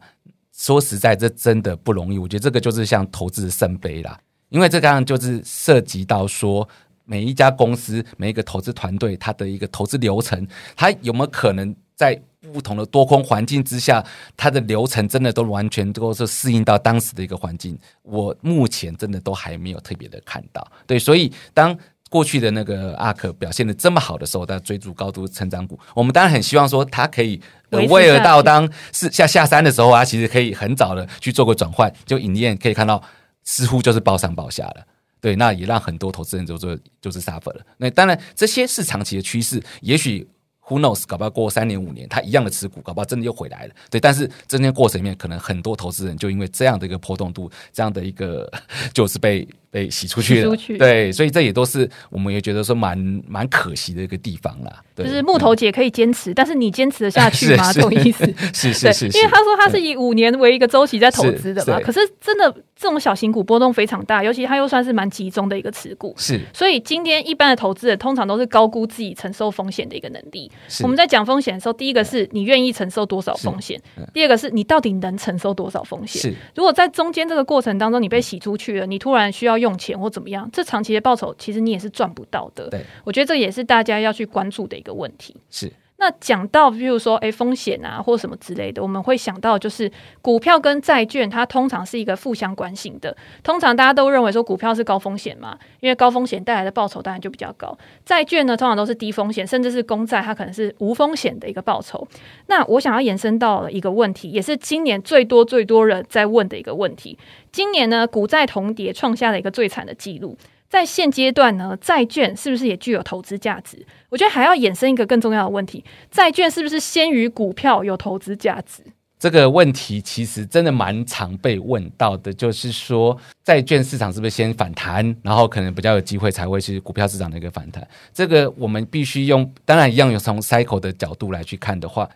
说实在，这真的不容易。我觉得这个就是像投资的圣杯啦，因为这刚刚就是涉及到说。每一家公司，每一个投资团队，它的一个投资流程，它有没有可能在不同的多空环境之下，它的流程真的都完全都是适应到当时的一个环境？我目前真的都还没有特别的看到。对，所以当过去的那个 ARK 表现的这么好的时候，大家追逐高度成长股，我们当然很希望说它可以威尔到当是下下山的时候啊，其实可以很早的去做个转换，就影业可以看到似乎就是暴上暴下了。对，那也让很多投资人就说就是 suffer 了。那当然，这些是长期的趋势，也许 who knows，搞不好过三年五年，他一样的持股，搞不好真的又回来了。对，但是这些过程里面，可能很多投资人就因为这样的一个波动度，这样的一个 就是被。被洗出去了，去对，所以这也都是我们也觉得说蛮蛮可惜的一个地方啦。对，就是木头姐可以坚持，嗯、但是你坚持得下去吗？这种意思是是是，因为他说他是以五年为一个周期在投资的嘛。可是真的这种小型股波动非常大，尤其他又算是蛮集中的一个持股。是，所以今天一般的投资人通常都是高估自己承受风险的一个能力。我们在讲风险的时候，第一个是你愿意承受多少风险，第二个是你到底能承受多少风险。是，如果在中间这个过程当中你被洗出去了，你突然需要用钱或怎么样？这长期的报酬其实你也是赚不到的。对，我觉得这也是大家要去关注的一个问题。是。那讲到，比如说，哎，风险啊，或什么之类的，我们会想到就是股票跟债券，它通常是一个负相关性的。通常大家都认为说股票是高风险嘛，因为高风险带来的报酬当然就比较高。债券呢，通常都是低风险，甚至是公债，它可能是无风险的一个报酬。那我想要延伸到了一个问题，也是今年最多最多人在问的一个问题。今年呢，股债同跌，创下了一个最惨的记录。在现阶段呢，债券是不是也具有投资价值？我觉得还要衍生一个更重要的问题：债券是不是先于股票有投资价值？这个问题其实真的蛮常被问到的，就是说债券市场是不是先反弹，然后可能比较有机会才会是股票市场的一个反弹？这个我们必须用，当然一样有从 cycle 的角度来去看的话。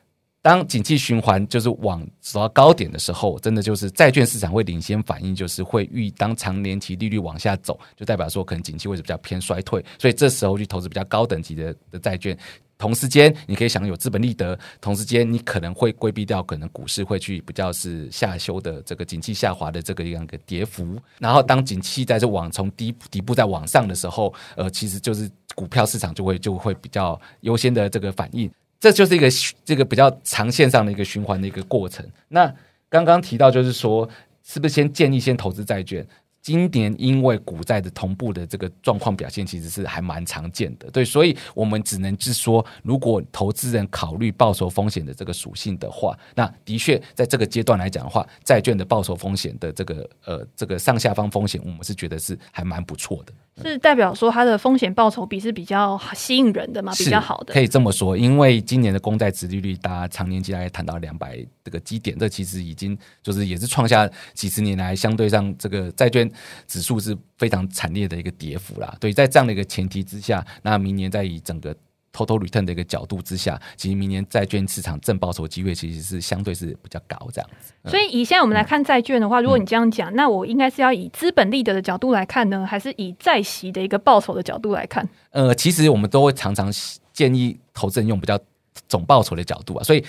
当景气循环就是往走到高点的时候，真的就是债券市场会领先反应，就是会遇当长年期利率往下走，就代表说可能景气会是比较偏衰退，所以这时候去投资比较高等级的的债券，同时间你可以享有资本利得，同时间你可能会规避掉可能股市会去比较是下修的这个景气下滑的这个样一个跌幅，然后当景气在这往从低底部在往上的时候，呃，其实就是股票市场就会就会比较优先的这个反应。这就是一个这个比较长线上的一个循环的一个过程。那刚刚提到就是说，是不是先建议先投资债券？今年因为股债的同步的这个状况表现，其实是还蛮常见的。对，所以我们只能是说，如果投资人考虑报酬风险的这个属性的话，那的确在这个阶段来讲的话，债券的报酬风险的这个呃这个上下方风险，我们是觉得是还蛮不错的。是代表说它的风险报酬比是比较吸引人的嘛？比较好的，可以这么说。因为今年的公债殖利率，大家常年期大概谈到两百这个基点，这其实已经就是也是创下几十年来相对上这个债券指数是非常惨烈的一个跌幅啦。对，在这样的一个前提之下，那明年再以整个。Total return 的一个角度之下，其实明年债券市场正报酬机会其实是相对是比较高这样子。所以以现在我们来看债券的话，嗯、如果你这样讲，那我应该是要以资本利得的角度来看呢，还是以债息的一个报酬的角度来看？呃，其实我们都会常常建议投资人用比较总报酬的角度啊，所以。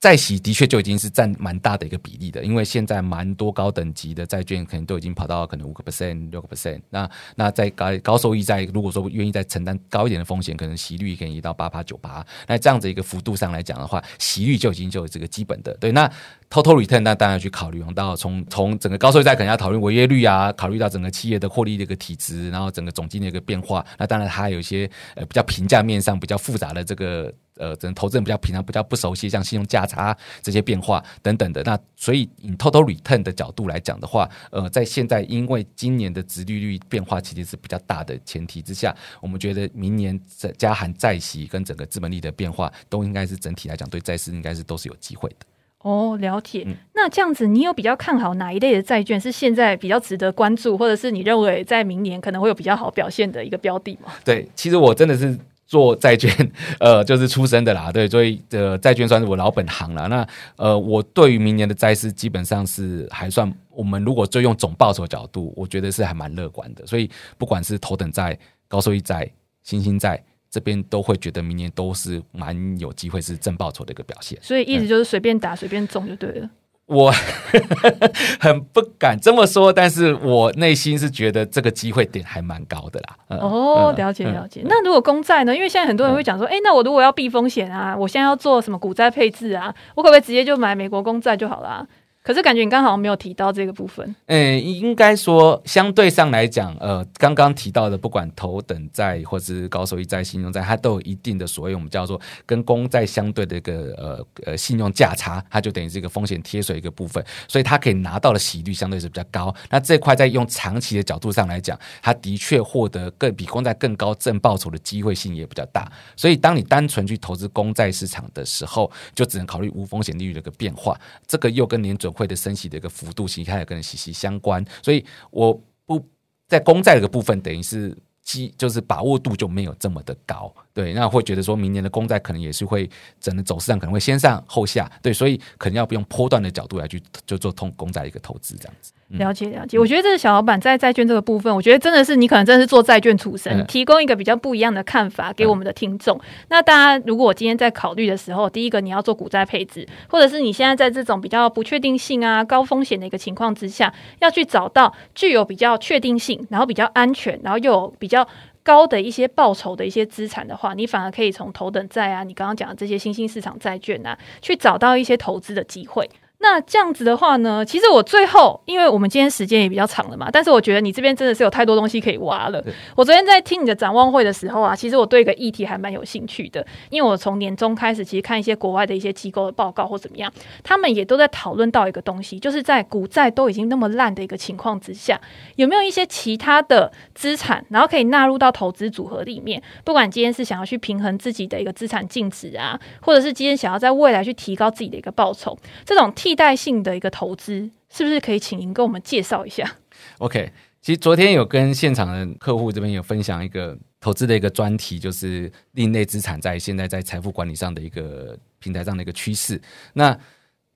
债息的确就已经是占蛮大的一个比例的，因为现在蛮多高等级的债券可能都已经跑到可能五个 percent、六个 percent。那那在高高收益债，如果说愿意再承担高一点的风险，可能息率可以到八八、九八。那这样子一个幅度上来讲的话，息率就已经就有这个基本的。对，那 total return 那当然去考虑到从从整个高收益债可能要讨论违约率啊，考虑到整个企业的获利的一个体质，然后整个总经的一个变化。那当然它有一些呃比较评价面上比较复杂的这个。呃，可能投资人比较平常、比较不熟悉，像信用价差这些变化等等的。那所以，以 total return 的角度来讲的话，呃，在现在因为今年的殖利率变化其实是比较大的前提之下，我们觉得明年在加含债息跟整个资本利的变化，都应该是整体来讲对债市应该是都是有机会的。哦，了解。嗯、那这样子，你有比较看好哪一类的债券是现在比较值得关注，或者是你认为在明年可能会有比较好表现的一个标的吗？对，其实我真的是。做债券，呃，就是出身的啦，对，所以呃，债券算是我老本行了。那呃，我对于明年的债市基本上是还算，我们如果就用总报酬角度，我觉得是还蛮乐观的。所以不管是头等债、高收益债、新兴债这边，都会觉得明年都是蛮有机会是正报酬的一个表现。所以意思就是随便打、随便中就对了。我 很不敢这么说，但是我内心是觉得这个机会点还蛮高的啦。嗯、哦，了解了解。嗯、那如果公债呢？因为现在很多人会讲说，哎、嗯，那我如果要避风险啊，我现在要做什么股债配置啊？我可不可以直接就买美国公债就好了、啊？可是感觉你刚好没有提到这个部分。嗯，应该说相对上来讲，呃，刚刚提到的不管头等债或是高收益债、信用债，它都有一定的所谓我们叫做跟公债相对的一个呃呃信用价差，它就等于是一个风险贴水一个部分，所以它可以拿到的息率相对是比较高。那这块在用长期的角度上来讲，它的确获得更比公债更高正报酬的机会性也比较大。所以当你单纯去投资公债市场的时候，就只能考虑无风险利率的一个变化，这个又跟联准会的升息的一个幅度，其实它也跟人息息相关，所以我不在公债的一个部分，等于是基就是把握度就没有这么的高，对，那会觉得说明年的公债可能也是会整个走势上可能会先上后下，对，所以可能要不用波段的角度来去就做通公债一个投资这样子。了解了解，我觉得这个小老板在债券这个部分，我觉得真的是你可能真的是做债券出身，提供一个比较不一样的看法给我们的听众。那大家如果我今天在考虑的时候，第一个你要做股债配置，或者是你现在在这种比较不确定性啊、高风险的一个情况之下，要去找到具有比较确定性，然后比较安全，然后又有比较高的一些报酬的一些资产的话，你反而可以从头等债啊，你刚刚讲的这些新兴市场债券啊，去找到一些投资的机会。那这样子的话呢，其实我最后，因为我们今天时间也比较长了嘛，但是我觉得你这边真的是有太多东西可以挖了。我昨天在听你的展望会的时候啊，其实我对一个议题还蛮有兴趣的，因为我从年终开始，其实看一些国外的一些机构的报告或怎么样，他们也都在讨论到一个东西，就是在股债都已经那么烂的一个情况之下，有没有一些其他的资产，然后可以纳入到投资组合里面？不管今天是想要去平衡自己的一个资产净值啊，或者是今天想要在未来去提高自己的一个报酬，这种替替代性的一个投资，是不是可以请您跟我们介绍一下？OK，其实昨天有跟现场的客户这边有分享一个投资的一个专题，就是另类资产在现在在财富管理上的一个平台上的一个趋势。那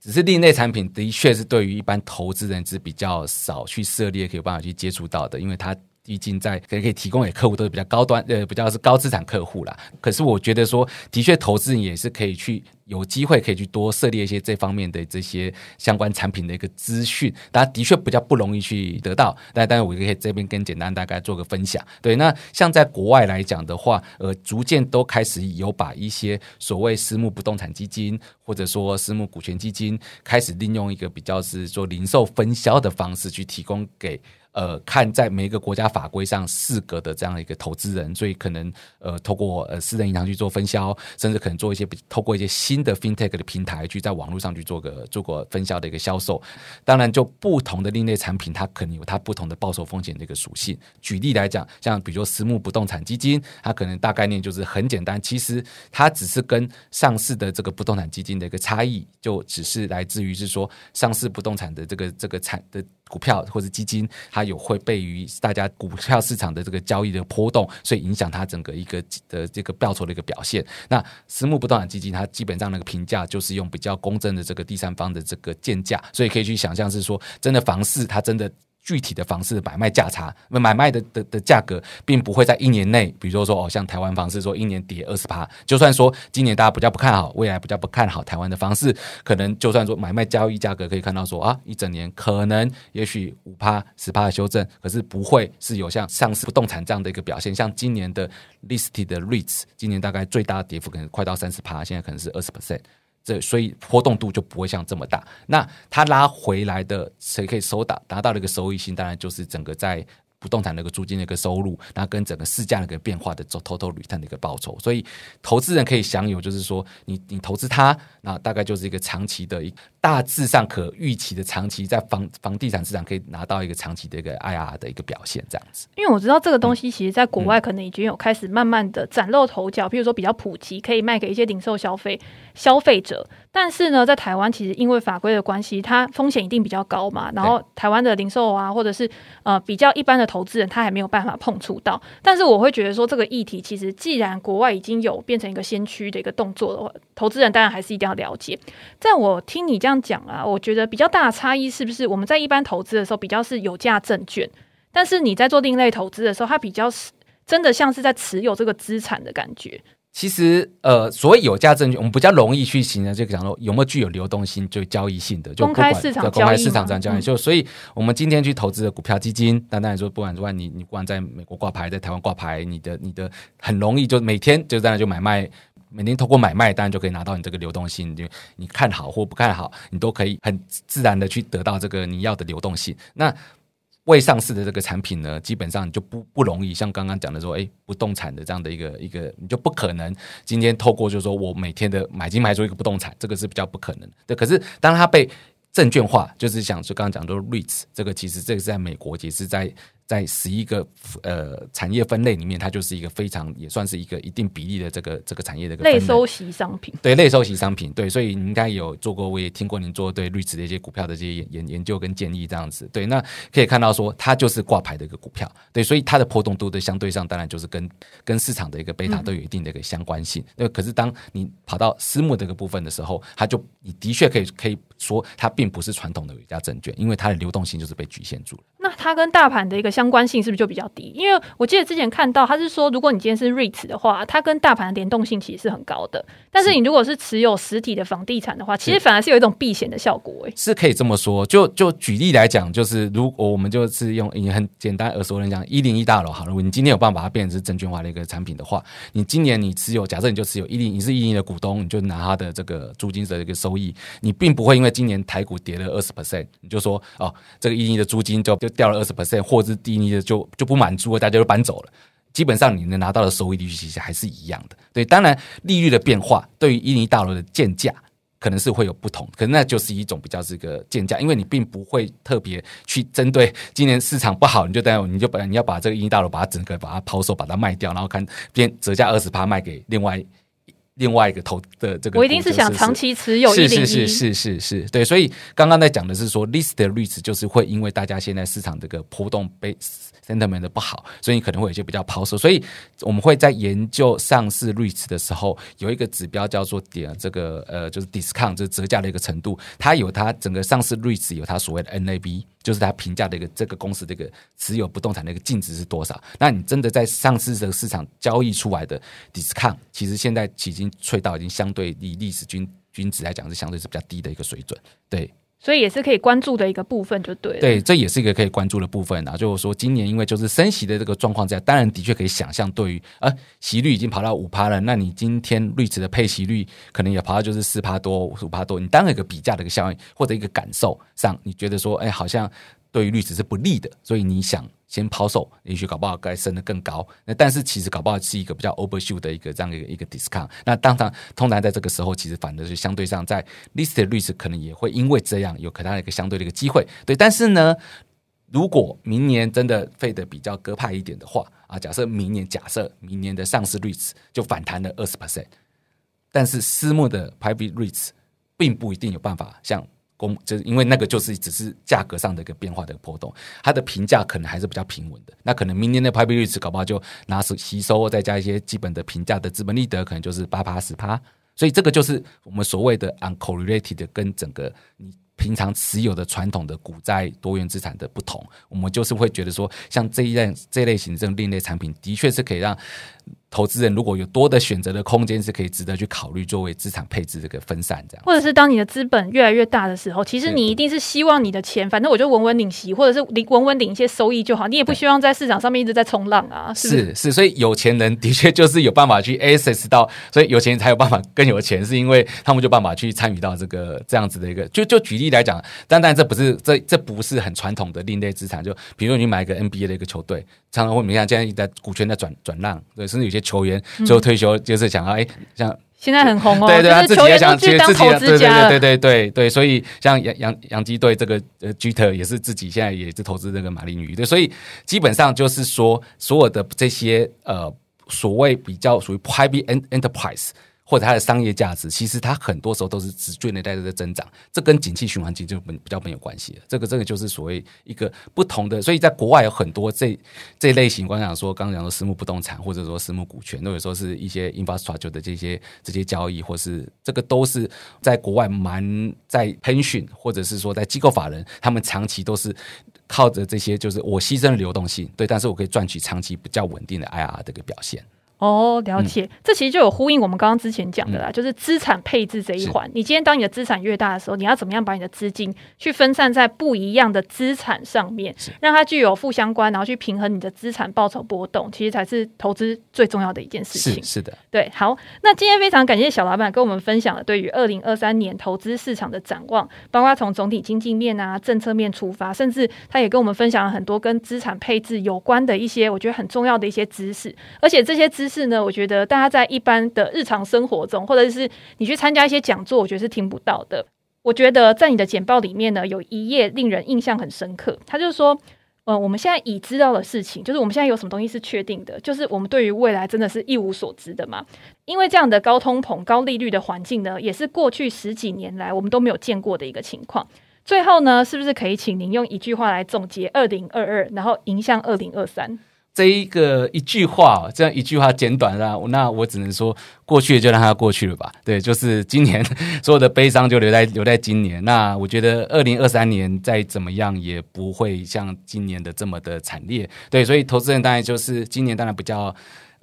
只是另类产品的确是对于一般投资人是比较少去涉猎，可以有办法去接触到的，因为它。毕竟在可以可以提供给客户都是比较高端呃，比较是高资产客户啦。可是我觉得说，的确投资人也是可以去有机会可以去多涉猎一些这方面的这些相关产品的一个资讯，大家的确比较不容易去得到。但但是我可以这边跟简单大概做个分享。对，那像在国外来讲的话，呃，逐渐都开始有把一些所谓私募不动产基金或者说私募股权基金，开始利用一个比较是做零售分销的方式去提供给。呃，看在每一个国家法规上适格的这样的一个投资人，所以可能呃，透过呃私人银行去做分销，甚至可能做一些透过一些新的 FinTech 的平台去在网络上去做个做个分销的一个销售。当然，就不同的另类产品，它可能有它不同的报酬风险的一个属性。举例来讲，像比如说私募不动产基金，它可能大概念就是很简单，其实它只是跟上市的这个不动产基金的一个差异，就只是来自于是说上市不动产的这个这个产的。股票或者基金，它有会被于大家股票市场的这个交易的波动，所以影响它整个一个的这个报酬的一个表现。那私募不动产基金，它基本上那个评价就是用比较公正的这个第三方的这个建价，所以可以去想象是说，真的房市它真的。具体的房市买卖价差，那买卖的的的价格，并不会在一年内，比如说说哦，像台湾房市说一年跌二十趴，就算说今年大家比较不看好，未来比较不看好台湾的房市，可能就算说买卖交易价格可以看到说啊，一整年可能也许五趴十趴的修正，可是不会是有像上市不动产这样的一个表现，像今年的 listed 的 REITs，今年大概最大的跌幅可能快到三十趴，现在可能是二十 percent。这所以波动度就不会像这么大。那它拉回来的，谁可以收到达到了一个收益性？当然就是整个在。不动产的一个租金的一个收入，然后跟整个市价的一个变化的做 total return 的一个报酬，所以投资人可以享有，就是说你你投资它，那大概就是一个长期的一大致上可预期的长期在房房地产市场可以拿到一个长期的一个 IRR 的一个表现，这样子。因为我知道这个东西其实在国外可能已经有开始慢慢的崭露头角，譬如说比较普及，可以卖给一些零售消费消费者。但是呢，在台湾其实因为法规的关系，它风险一定比较高嘛。然后台湾的零售啊，或者是呃比较一般的投资人，他还没有办法碰触到。但是我会觉得说，这个议题其实既然国外已经有变成一个先驱的一个动作的话，投资人当然还是一定要了解。在我听你这样讲啊，我觉得比较大的差异是不是我们在一般投资的时候比较是有价证券，但是你在做另类投资的时候，它比较是真的像是在持有这个资产的感觉。其实，呃，所谓有价证券，我们比较容易去形容，就讲说有没有具有流动性、就交易性的，就公开市场公开市场这样交易。就所以，我们今天去投资的股票基金，当然说，不管说你你不管在美国挂牌，在台湾挂牌，你的你的很容易就每天就在那就买卖，每天通过买卖，当然就可以拿到你这个流动性。就你看好或不看好，你都可以很自然的去得到这个你要的流动性。那未上市的这个产品呢，基本上就不不容易像刚刚讲的说，哎，不动产的这样的一个一个，你就不可能今天透过就是说我每天的买进卖出一个不动产，这个是比较不可能的。可是当它被证券化，就是想说刚刚讲的 REITs，这个其实这个是在美国其实在。在十一个呃产业分类里面，它就是一个非常也算是一个一定比例的这个这个产业的一个类收息商品。对，类收息商品，对，所以你应该有做过，我也听过您做对 REITs 的一些股票的这些研研究跟建议这样子。对，那可以看到说它就是挂牌的一个股票，对，所以它的波动度的相对上当然就是跟跟市场的一个贝塔都有一定的一个相关性。那、嗯、可是当你跑到私募这个部分的时候，它就你的确可以可以说它并不是传统的有价证券，因为它的流动性就是被局限住了。那它跟大盘的一个相关性是不是就比较低？因为我记得之前看到他是说，如果你今天是 REITs 的话，它跟大盘的联动性其实是很高的。但是你如果是持有实体的房地产的话，其实反而是有一种避险的效果。哎，是可以这么说。就就举例来讲，就是如果我们就是用你很简单耳熟能详一零一大楼好了，如果你今天有办法把它变成是证券化的一个产品的话，你今年你持有，假设你就持有一零，你是一零的股东，你就拿它的这个租金的一个收益，你并不会因为今年台股跌了二十 percent，你就说哦，这个一零一的租金就就掉了二十 percent。或者是低利的就就不满足了，大家就搬走了。基本上你能拿到的收益率其实还是一样的。对，当然利率的变化对于一尼大楼的建价可能是会有不同，可能那就是一种比较这个建价，因为你并不会特别去针对今年市场不好，你就等你就把你要把这个一大楼把它整个把它抛售，把它卖掉，然后看变折价二十趴卖给另外。另外一个投的这个，我一定是想长期持有是是是是是是，对，所以刚刚在讲的是说，listed REITs 就是会因为大家现在市场这个波动被 sentiment 的不好，所以可能会有些比较抛售，所以我们会在研究上市 REITs 的时候，有一个指标叫做点这个呃，就是 discount，就是折价的一个程度，它有它整个上市 REITs 有它所谓的 NAV。就是它评价的一个这个公司这个持有不动产的一个净值是多少？那你真的在上市这个市场交易出来的 discount，其实现在已经脆到已经相对以历史均均值来讲是相对是比较低的一个水准，对。所以也是可以关注的一个部分，就对。对，这也是一个可以关注的部分啊。就是说，今年因为就是升息的这个状况下，当然的确可以想象，对于呃息率已经跑到五趴了，那你今天绿池的配息率可能也跑到就是四趴多、五趴多，你当然有个比价的一个效应或者一个感受上，你觉得说，哎，好像。对于率值是不利的，所以你想先抛售，也许搞不好该升得更高。那但是其实搞不好是一个比较 overshoot 的一个这样一个一个 discount。那当然，通常在这个时候，其实反的是相对上在 listed 率值可能也会因为这样有可能的一个相对的一个机会。对，但是呢，如果明年真的费得比较鸽派一点的话啊，假设明年假设明年的上市率值就反弹了二十 percent，但是私募的 private REITs 并不一定有办法像。公就是因为那个就是只是价格上的一个变化的波动，它的评价可能还是比较平稳的。那可能明年的 private REITs 搞不好就拿手吸收，再加一些基本的评价的资本利得，可能就是八趴十趴。所以这个就是我们所谓的 uncorrelated 跟整个你平常持有的传统的股债多元资产的不同。我们就是会觉得说，像这一类这类型的这种另类产品，的确是可以让。投资人如果有多的选择的空间，是可以值得去考虑作为资产配置这个分散这样，或者是当你的资本越来越大的时候，其实你一定是希望你的钱，反正我就稳稳领息，或者是领稳稳领一些收益就好，你也不希望在市场上面一直在冲浪啊。是是，是，所以有钱人的确就是有办法去 access 到，所以有钱人才有办法更有钱，是因为他们就办法去参与到这个这样子的一个。就就举例来讲，但但这不是这这不是很传统的另类资产，就比如你买一个 NBA 的一个球队，常常会你看现在在股权在转转让，对，甚至有些。球员最后退休就是想要哎，像现在很红哦，对对，他自己也想去当投资家，对对对对对，所以像杨杨杨基队这个呃 g t e r 也是自己现在也是投资这个马林鱼，对，所以基本上就是说所有的这些呃所谓比较属于 private enterprise。或者它的商业价值，其实它很多时候都是直追内在的增长，这跟景气循环其实就比较没有关系了。这个这个就是所谓一个不同的，所以在国外有很多这这类型，刚刚讲说刚刚讲说私募不动产，或者说私募股权，或者说是一些 infrastructure 的这些这些交易，或是这个都是在国外蛮在 pension，或者是说在机构法人，他们长期都是靠着这些，就是我牺牲流动性，对，但是我可以赚取长期比较稳定的 IRR 这个表现。哦，了解，嗯、这其实就有呼应我们刚刚之前讲的啦，嗯、就是资产配置这一环。你今天当你的资产越大的时候，你要怎么样把你的资金去分散在不一样的资产上面，让它具有负相关，然后去平衡你的资产报酬波动，其实才是投资最重要的一件事情。是，是的，对。好，那今天非常感谢小老板跟我们分享了对于二零二三年投资市场的展望，包括从总体经济面啊、政策面出发，甚至他也跟我们分享了很多跟资产配置有关的一些我觉得很重要的一些知识，而且这些知识。是呢，我觉得大家在一般的日常生活中，或者是你去参加一些讲座，我觉得是听不到的。我觉得在你的简报里面呢，有一页令人印象很深刻。他就是说，呃，我们现在已知道的事情，就是我们现在有什么东西是确定的，就是我们对于未来真的是一无所知的嘛。因为这样的高通膨、高利率的环境呢，也是过去十几年来我们都没有见过的一个情况。最后呢，是不是可以请您用一句话来总结二零二二，然后迎向二零二三？这一个一句话，这样一句话简短啊，那我只能说，过去就让它过去了吧。对，就是今年 所有的悲伤就留在留在今年。那我觉得二零二三年再怎么样也不会像今年的这么的惨烈。对，所以投资人当然就是今年当然比较。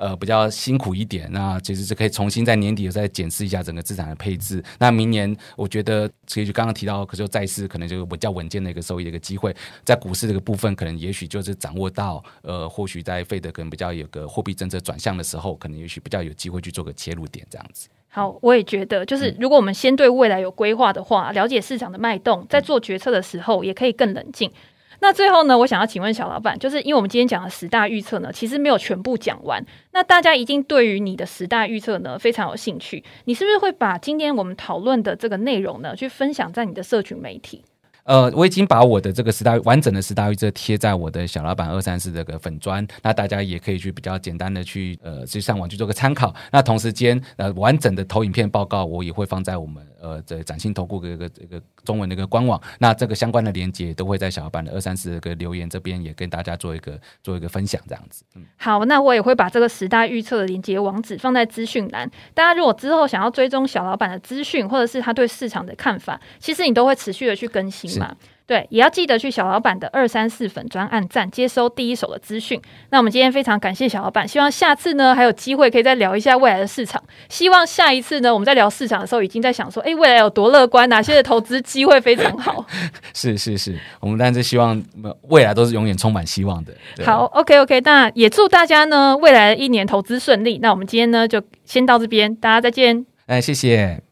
呃，比较辛苦一点，那其实是可以重新在年底再检视一下整个资产的配置。那明年我觉得，其实就刚刚提到，可是债市可能就比较稳健的一个收益的一个机会，在股市这个部分，可能也许就是掌握到，呃，或许在费德可能比较有个货币政策转向的时候，可能也许比较有机会去做个切入点这样子。好，我也觉得，就是如果我们先对未来有规划的话，了解市场的脉动，在做决策的时候也可以更冷静。那最后呢，我想要请问小老板，就是因为我们今天讲的十大预测呢，其实没有全部讲完。那大家一定对于你的十大预测呢非常有兴趣，你是不是会把今天我们讨论的这个内容呢，去分享在你的社群媒体？呃，我已经把我的这个十大完整的十大预测贴在我的小老板二三四这个粉砖，那大家也可以去比较简单的去呃去上网去做个参考。那同时间呃完整的投影片报告我也会放在我们呃这展信投顾这个这个中文的一个官网。那这个相关的连接都会在小老板的二三四这个留言这边也跟大家做一个做一个分享这样子。嗯，好，那我也会把这个十大预测的连接网址放在资讯栏。大家如果之后想要追踪小老板的资讯或者是他对市场的看法，其实你都会持续的去更新嘛。对，也要记得去小老板的二三四粉专按赞，接收第一手的资讯。那我们今天非常感谢小老板，希望下次呢还有机会可以再聊一下未来的市场。希望下一次呢我们在聊市场的时候，已经在想说，哎，未来有多乐观，哪些的投资机会非常好。是是是，我们但是希望未来都是永远充满希望的。好，OK OK，那也祝大家呢未来的一年投资顺利。那我们今天呢就先到这边，大家再见。哎，谢谢。